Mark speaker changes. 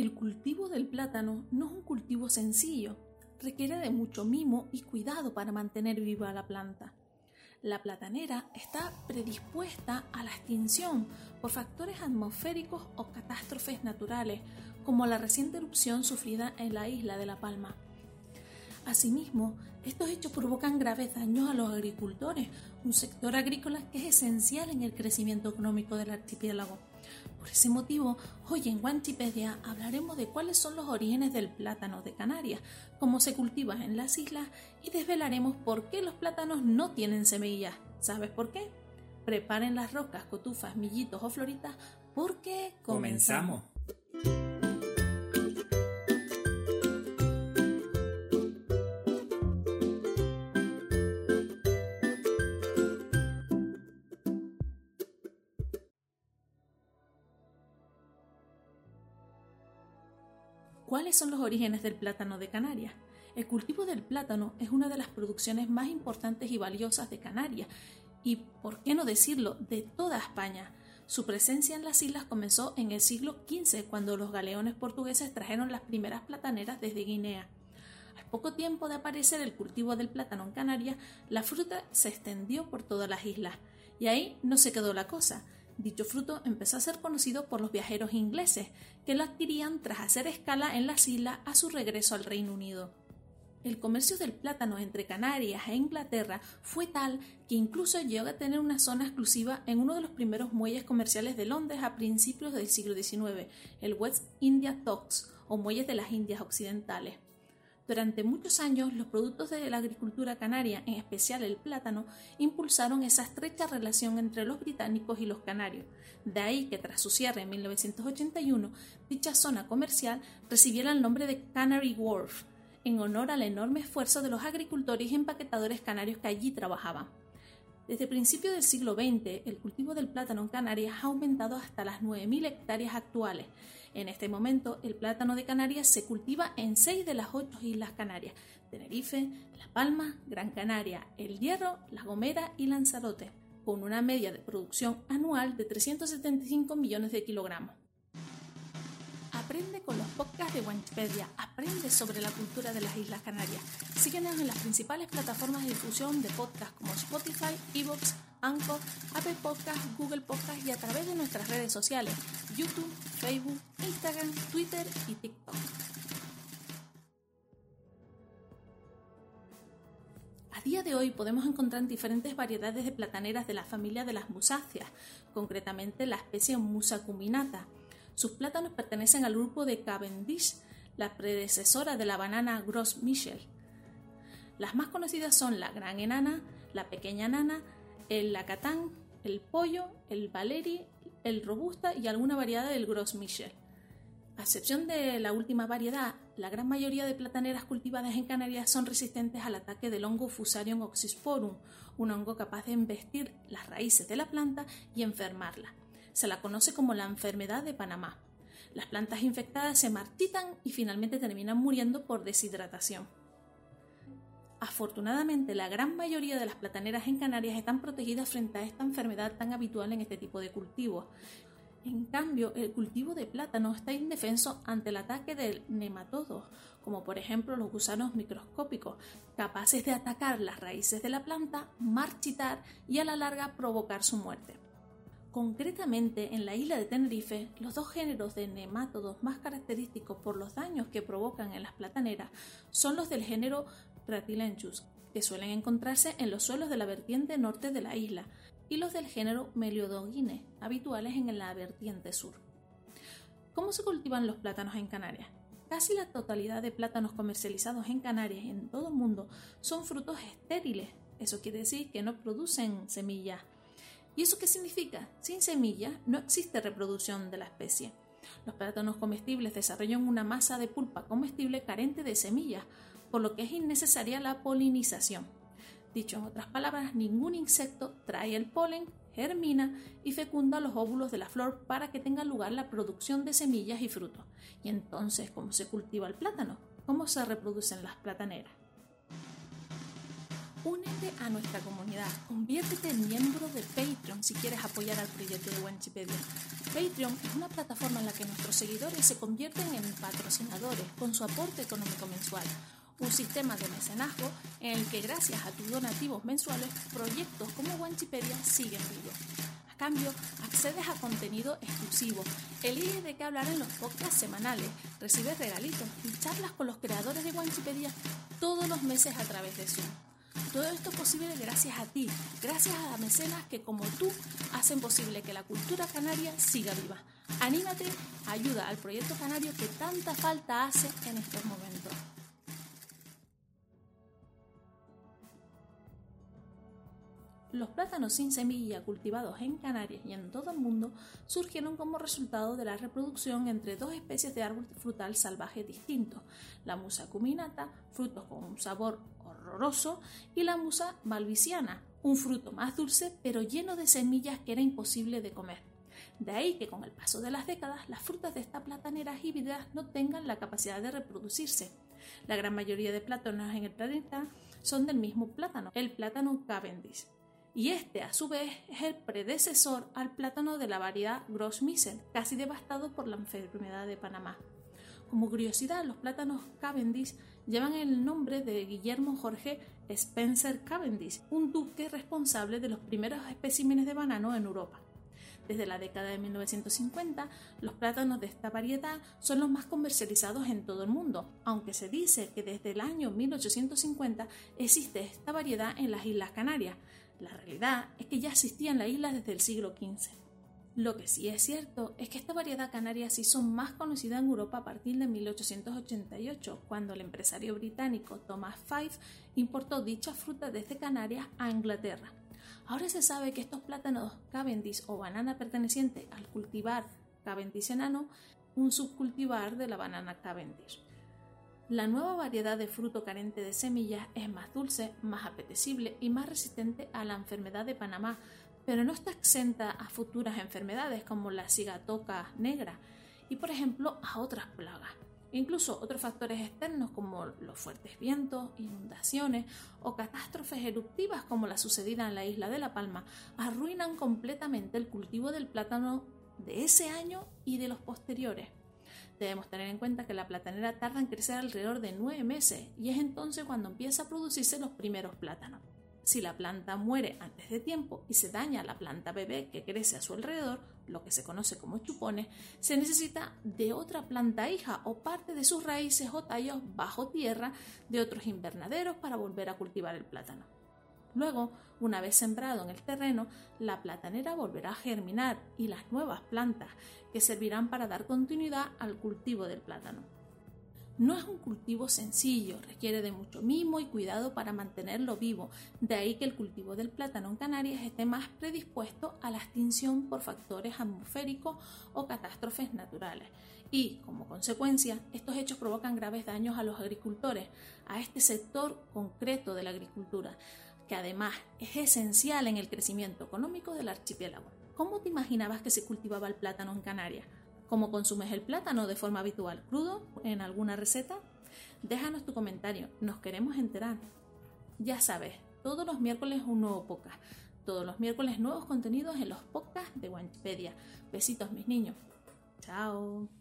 Speaker 1: El cultivo del plátano no es un cultivo sencillo, requiere de mucho mimo y cuidado para mantener viva la planta. La platanera está predispuesta a la extinción por factores atmosféricos o catástrofes naturales, como la reciente erupción sufrida en la isla de La Palma. Asimismo, estos hechos provocan graves daños a los agricultores, un sector agrícola que es esencial en el crecimiento económico del archipiélago. Por ese motivo, hoy en Guanchipedia hablaremos de cuáles son los orígenes del plátano de Canarias, cómo se cultiva en las islas y desvelaremos por qué los plátanos no tienen semillas. ¿Sabes por qué? Preparen las rocas, cotufas, millitos o floritas porque comenzamos. ¿Cuáles son los orígenes del plátano de Canarias? El cultivo del plátano es una de las producciones más importantes y valiosas de Canarias y, por qué no decirlo, de toda España. Su presencia en las islas comenzó en el siglo XV, cuando los galeones portugueses trajeron las primeras plataneras desde Guinea. Al poco tiempo de aparecer el cultivo del plátano en Canarias, la fruta se extendió por todas las islas. Y ahí no se quedó la cosa. Dicho fruto empezó a ser conocido por los viajeros ingleses, que lo adquirían tras hacer escala en las islas a su regreso al Reino Unido. El comercio del plátano entre Canarias e Inglaterra fue tal que incluso llegó a tener una zona exclusiva en uno de los primeros muelles comerciales de Londres a principios del siglo XIX, el West India Docks o Muelles de las Indias Occidentales. Durante muchos años, los productos de la agricultura canaria, en especial el plátano, impulsaron esa estrecha relación entre los británicos y los canarios. De ahí que tras su cierre en 1981, dicha zona comercial recibiera el nombre de Canary Wharf, en honor al enorme esfuerzo de los agricultores y empaquetadores canarios que allí trabajaban. Desde principios del siglo XX, el cultivo del plátano en Canarias ha aumentado hasta las 9.000 hectáreas actuales. En este momento, el plátano de Canarias se cultiva en seis de las ocho islas Canarias, Tenerife, La Palma, Gran Canaria, El Hierro, La Gomera y Lanzarote, con una media de producción anual de 375 millones de kilogramos. Aprende con los podcasts de Wikipedia. Aprende sobre la cultura de las Islas Canarias. Síguenos en las principales plataformas de difusión de podcasts como Spotify, Evox, Anchor, Apple Podcasts, Google Podcasts y a través de nuestras redes sociales, YouTube, Facebook, Instagram, Twitter y TikTok. A día de hoy podemos encontrar diferentes variedades de plataneras de la familia de las musáceas, concretamente la especie Musa cuminata sus plátanos pertenecen al grupo de Cavendish, la predecesora de la banana Gros Michel. Las más conocidas son la gran enana, la pequeña nana, el lacatán, el pollo, el valeri, el robusta y alguna variedad del Gros Michel. A excepción de la última variedad, la gran mayoría de plataneras cultivadas en Canarias son resistentes al ataque del hongo Fusarium oxysporum, un hongo capaz de embestir las raíces de la planta y enfermarla. Se la conoce como la enfermedad de Panamá. Las plantas infectadas se marchitan y finalmente terminan muriendo por deshidratación. Afortunadamente, la gran mayoría de las plataneras en Canarias están protegidas frente a esta enfermedad tan habitual en este tipo de cultivos. En cambio, el cultivo de plátano está indefenso ante el ataque de nematodos, como por ejemplo los gusanos microscópicos, capaces de atacar las raíces de la planta, marchitar y a la larga provocar su muerte. Concretamente, en la isla de Tenerife, los dos géneros de nemátodos más característicos por los daños que provocan en las plataneras son los del género Ratilenchus, que suelen encontrarse en los suelos de la vertiente norte de la isla, y los del género Meliodogine, habituales en la vertiente sur. ¿Cómo se cultivan los plátanos en Canarias? Casi la totalidad de plátanos comercializados en Canarias en todo el mundo son frutos estériles. Eso quiere decir que no producen semillas ¿Y eso qué significa? Sin semillas no existe reproducción de la especie. Los plátanos comestibles desarrollan una masa de pulpa comestible carente de semillas, por lo que es innecesaria la polinización. Dicho en otras palabras, ningún insecto trae el polen, germina y fecunda los óvulos de la flor para que tenga lugar la producción de semillas y frutos. Y entonces, ¿cómo se cultiva el plátano? ¿Cómo se reproducen las plataneras? Únete a nuestra comunidad, conviértete en miembro de Patreon si quieres apoyar al proyecto de Wanchipedia. Patreon es una plataforma en la que nuestros seguidores se convierten en patrocinadores con su aporte económico mensual. Un sistema de mecenazgo en el que gracias a tus donativos mensuales, proyectos como Wanchipedia siguen vivos cambio, accedes a contenido exclusivo, eliges de qué hablar en los podcasts semanales, recibes regalitos y charlas con los creadores de Wanchipedia todos los meses a través de Zoom. Todo esto es posible gracias a ti, gracias a mecenas que como tú hacen posible que la cultura canaria siga viva. Anímate, ayuda al proyecto canario que tanta falta hace en estos momentos. Los plátanos sin semilla cultivados en Canarias y en todo el mundo surgieron como resultado de la reproducción entre dos especies de árbol frutal salvaje distintos, la musa cuminata, frutos con un sabor horroroso, y la musa malvisiana, un fruto más dulce pero lleno de semillas que era imposible de comer. De ahí que con el paso de las décadas las frutas de esta platanera híbrida no tengan la capacidad de reproducirse. La gran mayoría de plátanos en el planeta son del mismo plátano, el plátano Cavendish y este a su vez es el predecesor al plátano de la variedad Gros Michel, casi devastado por la enfermedad de Panamá. Como curiosidad, los plátanos Cavendish llevan el nombre de Guillermo Jorge Spencer Cavendish, un duque responsable de los primeros especímenes de banano en Europa. Desde la década de 1950, los plátanos de esta variedad son los más comercializados en todo el mundo, aunque se dice que desde el año 1850 existe esta variedad en las Islas Canarias, la realidad es que ya existía en la isla desde el siglo XV. Lo que sí es cierto es que esta variedad canaria se hizo más conocida en Europa a partir de 1888, cuando el empresario británico Thomas Fife importó dicha fruta desde Canarias a Inglaterra. Ahora se sabe que estos plátanos Cavendish o banana perteneciente al cultivar Cavendish enano, un subcultivar de la banana Cavendish. La nueva variedad de fruto carente de semillas es más dulce, más apetecible y más resistente a la enfermedad de Panamá, pero no está exenta a futuras enfermedades como la cigatoca negra y, por ejemplo, a otras plagas. Incluso otros factores externos como los fuertes vientos, inundaciones o catástrofes eruptivas como la sucedida en la isla de La Palma arruinan completamente el cultivo del plátano de ese año y de los posteriores. Debemos tener en cuenta que la platanera tarda en crecer alrededor de nueve meses y es entonces cuando empieza a producirse los primeros plátanos. Si la planta muere antes de tiempo y se daña la planta bebé que crece a su alrededor, lo que se conoce como chupones, se necesita de otra planta hija o parte de sus raíces o tallos bajo tierra de otros invernaderos para volver a cultivar el plátano. Luego, una vez sembrado en el terreno, la platanera volverá a germinar y las nuevas plantas que servirán para dar continuidad al cultivo del plátano. No es un cultivo sencillo, requiere de mucho mimo y cuidado para mantenerlo vivo, de ahí que el cultivo del plátano en Canarias esté más predispuesto a la extinción por factores atmosféricos o catástrofes naturales. Y, como consecuencia, estos hechos provocan graves daños a los agricultores, a este sector concreto de la agricultura, que además es esencial en el crecimiento económico del archipiélago. ¿Cómo te imaginabas que se cultivaba el plátano en Canarias? ¿Cómo consumes el plátano de forma habitual? ¿Crudo? ¿En alguna receta? Déjanos tu comentario, nos queremos enterar. Ya sabes, todos los miércoles un nuevo podcast. Todos los miércoles nuevos contenidos en los podcasts de Wikipedia. Besitos mis niños. Chao.